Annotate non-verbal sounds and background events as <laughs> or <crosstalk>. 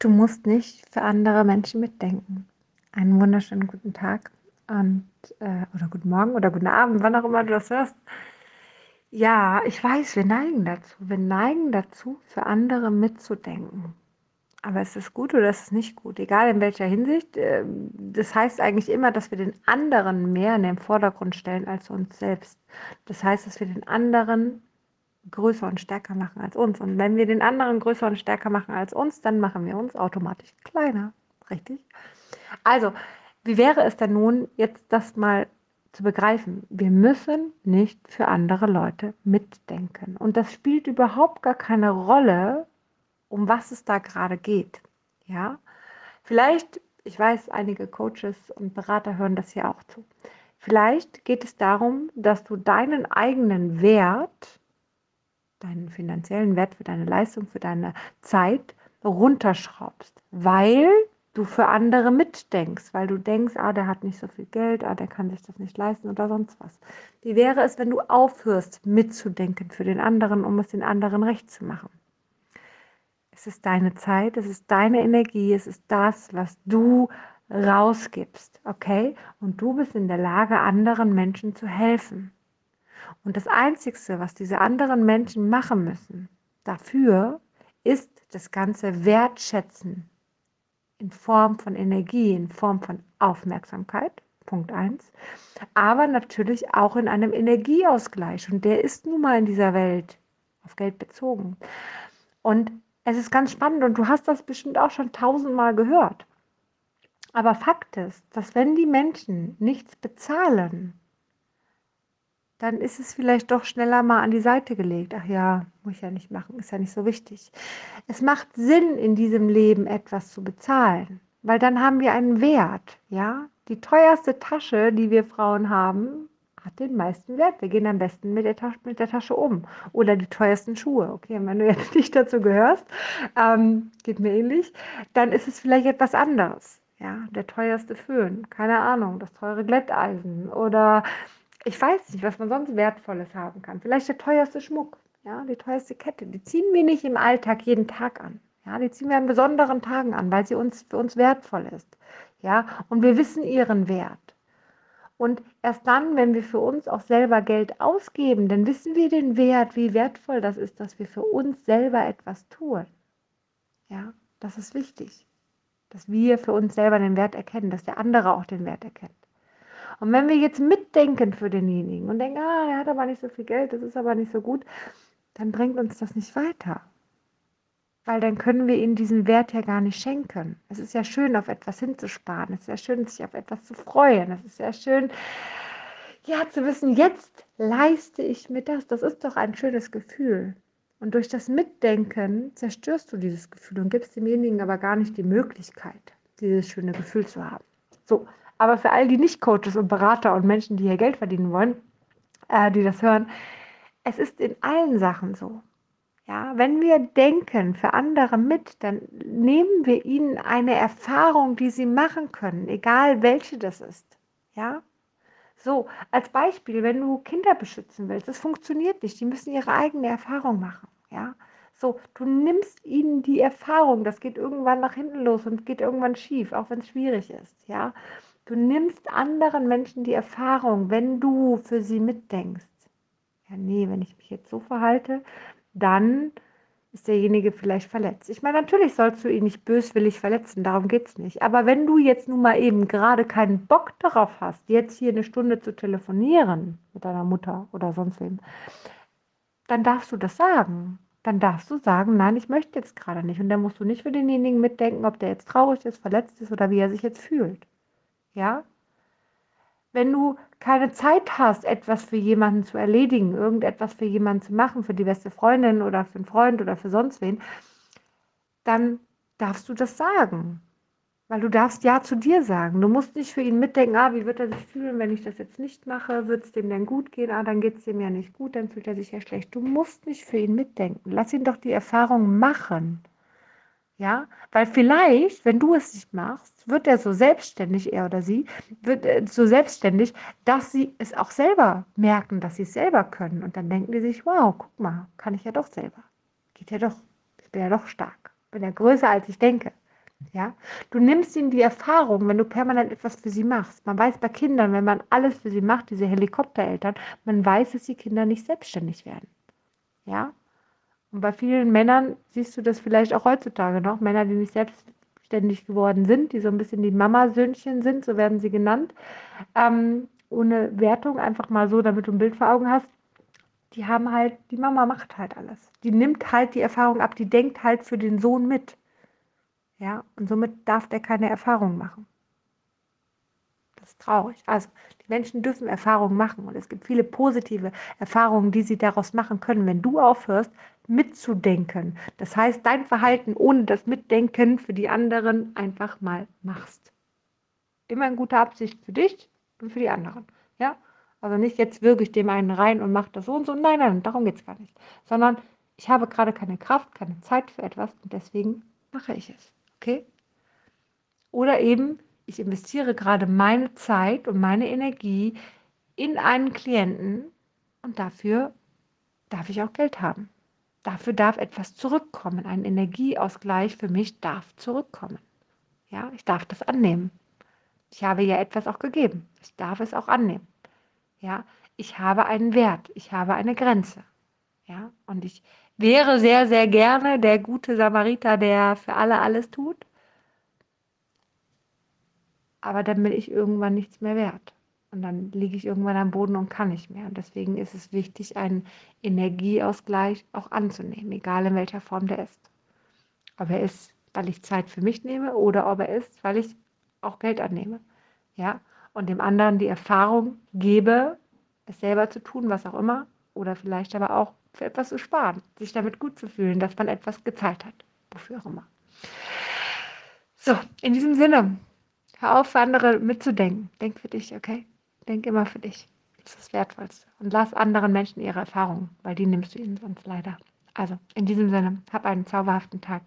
Du musst nicht für andere Menschen mitdenken. Einen wunderschönen guten Tag und, äh, oder guten Morgen oder guten Abend, wann auch immer du das hörst. Ja, ich weiß, wir neigen dazu. Wir neigen dazu, für andere mitzudenken. Aber ist es gut oder ist es nicht gut? Egal in welcher Hinsicht. Äh, das heißt eigentlich immer, dass wir den anderen mehr in den Vordergrund stellen als uns selbst. Das heißt, dass wir den anderen größer und stärker machen als uns. Und wenn wir den anderen größer und stärker machen als uns, dann machen wir uns automatisch kleiner. Richtig? Also, wie wäre es denn nun, jetzt das mal zu begreifen? Wir müssen nicht für andere Leute mitdenken. Und das spielt überhaupt gar keine Rolle, um was es da gerade geht. Ja? Vielleicht, ich weiß, einige Coaches und Berater hören das hier auch zu. Vielleicht geht es darum, dass du deinen eigenen Wert deinen finanziellen Wert für deine Leistung, für deine Zeit runterschraubst, weil du für andere mitdenkst, weil du denkst, ah, der hat nicht so viel Geld, ah, der kann sich das nicht leisten oder sonst was. Wie wäre es, wenn du aufhörst mitzudenken für den anderen, um es den anderen recht zu machen? Es ist deine Zeit, es ist deine Energie, es ist das, was du rausgibst, okay? Und du bist in der Lage, anderen Menschen zu helfen. Und das Einzige, was diese anderen Menschen machen müssen dafür, ist das Ganze wertschätzen in Form von Energie, in Form von Aufmerksamkeit, Punkt 1, aber natürlich auch in einem Energieausgleich. Und der ist nun mal in dieser Welt auf Geld bezogen. Und es ist ganz spannend und du hast das bestimmt auch schon tausendmal gehört. Aber Fakt ist, dass wenn die Menschen nichts bezahlen, dann ist es vielleicht doch schneller mal an die Seite gelegt. Ach ja, muss ich ja nicht machen, ist ja nicht so wichtig. Es macht Sinn, in diesem Leben etwas zu bezahlen, weil dann haben wir einen Wert. Ja, die teuerste Tasche, die wir Frauen haben, hat den meisten Wert. Wir gehen am besten mit der, Tasche, mit der Tasche um. Oder die teuersten Schuhe. Okay, wenn du jetzt <laughs> nicht dazu gehörst, ähm, geht mir ähnlich, dann ist es vielleicht etwas anderes. Ja, der teuerste Föhn, keine Ahnung, das teure Glätteisen oder ich weiß nicht, was man sonst Wertvolles haben kann. Vielleicht der teuerste Schmuck, ja, die teuerste Kette. Die ziehen wir nicht im Alltag jeden Tag an. Ja, die ziehen wir an besonderen Tagen an, weil sie uns für uns wertvoll ist. Ja, und wir wissen ihren Wert. Und erst dann, wenn wir für uns auch selber Geld ausgeben, dann wissen wir den Wert, wie wertvoll das ist, dass wir für uns selber etwas tun. Ja, das ist wichtig, dass wir für uns selber den Wert erkennen, dass der andere auch den Wert erkennt. Und wenn wir jetzt mitdenken für denjenigen und denken, ah, er hat aber nicht so viel Geld, das ist aber nicht so gut, dann bringt uns das nicht weiter. Weil dann können wir ihnen diesen Wert ja gar nicht schenken. Es ist ja schön, auf etwas hinzusparen. Es ist ja schön, sich auf etwas zu freuen. Es ist ja schön, ja, zu wissen, jetzt leiste ich mir das. Das ist doch ein schönes Gefühl. Und durch das Mitdenken zerstörst du dieses Gefühl und gibst demjenigen aber gar nicht die Möglichkeit, dieses schöne Gefühl zu haben. So, aber für all die Nicht-Coaches und Berater und Menschen, die hier Geld verdienen wollen, äh, die das hören, es ist in allen Sachen so. Ja, wenn wir denken für andere mit, dann nehmen wir ihnen eine Erfahrung, die sie machen können, egal welche das ist. Ja, so als Beispiel, wenn du Kinder beschützen willst, das funktioniert nicht. Die müssen ihre eigene Erfahrung machen. Ja, so du nimmst ihnen die Erfahrung. Das geht irgendwann nach hinten los und geht irgendwann schief, auch wenn es schwierig ist. Ja, Du nimmst anderen Menschen die Erfahrung, wenn du für sie mitdenkst. Ja, nee, wenn ich mich jetzt so verhalte, dann ist derjenige vielleicht verletzt. Ich meine, natürlich sollst du ihn nicht böswillig verletzen, darum geht es nicht. Aber wenn du jetzt nun mal eben gerade keinen Bock darauf hast, jetzt hier eine Stunde zu telefonieren mit deiner Mutter oder sonst wem, dann darfst du das sagen. Dann darfst du sagen, nein, ich möchte jetzt gerade nicht. Und dann musst du nicht für denjenigen mitdenken, ob der jetzt traurig ist, verletzt ist oder wie er sich jetzt fühlt. Ja? Wenn du keine Zeit hast, etwas für jemanden zu erledigen, irgendetwas für jemanden zu machen, für die beste Freundin oder für einen Freund oder für sonst wen, dann darfst du das sagen. Weil du darfst Ja zu dir sagen. Du musst nicht für ihn mitdenken, ah, wie wird er sich fühlen, wenn ich das jetzt nicht mache? Wird es dem denn gut gehen? Ah, dann geht es dem ja nicht gut, dann fühlt er sich ja schlecht. Du musst nicht für ihn mitdenken. Lass ihn doch die Erfahrung machen. Ja, weil vielleicht, wenn du es nicht machst, wird er so selbstständig, er oder sie, wird äh, so selbstständig, dass sie es auch selber merken, dass sie es selber können. Und dann denken die sich, wow, guck mal, kann ich ja doch selber. Geht ja doch. Ich bin ja doch stark. Bin ja größer, als ich denke. Ja, du nimmst ihnen die Erfahrung, wenn du permanent etwas für sie machst. Man weiß bei Kindern, wenn man alles für sie macht, diese Helikoptereltern, man weiß, dass die Kinder nicht selbstständig werden. Ja, und bei vielen Männern siehst du das vielleicht auch heutzutage noch, Männer, die nicht selbstständig geworden sind, die so ein bisschen die Mamasöhnchen sind, so werden sie genannt, ähm, ohne Wertung, einfach mal so, damit du ein Bild vor Augen hast. Die haben halt, die Mama macht halt alles. Die nimmt halt die Erfahrung ab, die denkt halt für den Sohn mit. Ja, und somit darf der keine Erfahrung machen. Das ist traurig. Also, die Menschen dürfen Erfahrungen machen und es gibt viele positive Erfahrungen, die sie daraus machen können, wenn du aufhörst, mitzudenken. Das heißt, dein Verhalten ohne das Mitdenken für die anderen einfach mal machst. Immer in guter Absicht für dich und für die anderen. Ja? Also nicht jetzt wirklich dem einen rein und mach das so und so. Nein, nein, darum geht es gar nicht. Sondern ich habe gerade keine Kraft, keine Zeit für etwas und deswegen mache ich es. Okay? Oder eben, ich investiere gerade meine Zeit und meine Energie in einen Klienten und dafür darf ich auch Geld haben. Dafür darf etwas zurückkommen. Ein Energieausgleich für mich darf zurückkommen. Ja, ich darf das annehmen. Ich habe ja etwas auch gegeben. Ich darf es auch annehmen. Ja, ich habe einen Wert. Ich habe eine Grenze. Ja, und ich wäre sehr, sehr gerne der gute Samariter, der für alle alles tut. Aber dann bin ich irgendwann nichts mehr wert. Und dann liege ich irgendwann am Boden und kann nicht mehr. Und deswegen ist es wichtig, einen Energieausgleich auch anzunehmen, egal in welcher Form der ist. Ob er ist, weil ich Zeit für mich nehme oder ob er ist, weil ich auch Geld annehme. Ja? Und dem anderen die Erfahrung gebe, es selber zu tun, was auch immer, oder vielleicht aber auch für etwas zu sparen, sich damit gut zu fühlen, dass man etwas gezahlt hat, wofür auch immer. So, in diesem Sinne, hör auf, für andere mitzudenken. Denk für dich, okay? Denk immer für dich. Das ist das Wertvollste. Und lass anderen Menschen ihre Erfahrungen, weil die nimmst du ihnen sonst leider. Also, in diesem Sinne, hab einen zauberhaften Tag.